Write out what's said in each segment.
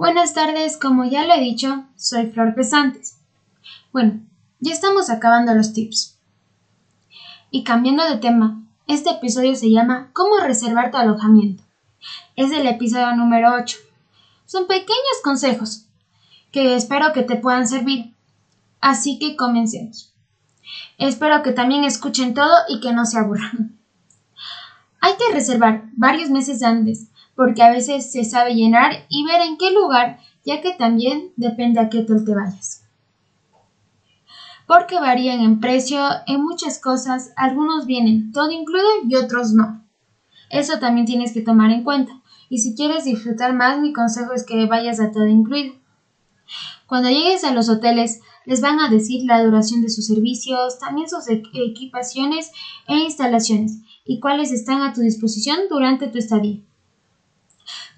Buenas tardes, como ya lo he dicho, soy Flor Pesantes. Bueno, ya estamos acabando los tips. Y cambiando de tema, este episodio se llama ¿Cómo reservar tu alojamiento? Es el episodio número 8. Son pequeños consejos que espero que te puedan servir. Así que comencemos. Espero que también escuchen todo y que no se aburran. Hay que reservar varios meses antes porque a veces se sabe llenar y ver en qué lugar, ya que también depende a qué hotel te vayas. Porque varían en precio en muchas cosas, algunos vienen todo incluido y otros no. Eso también tienes que tomar en cuenta. Y si quieres disfrutar más, mi consejo es que vayas a todo incluido. Cuando llegues a los hoteles, les van a decir la duración de sus servicios, también sus equipaciones e instalaciones y cuáles están a tu disposición durante tu estadía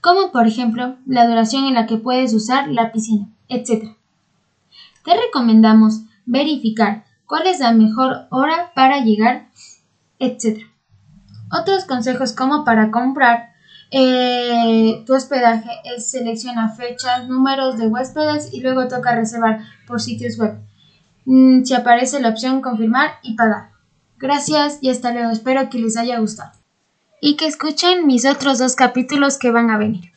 como por ejemplo la duración en la que puedes usar la piscina, etc. Te recomendamos verificar cuál es la mejor hora para llegar, etc. Otros consejos como para comprar eh, tu hospedaje es selecciona fechas, números de huéspedes y luego toca reservar por sitios web. Mm, si aparece la opción confirmar y pagar. Gracias y hasta luego. Espero que les haya gustado y que escuchen mis otros dos capítulos que van a venir.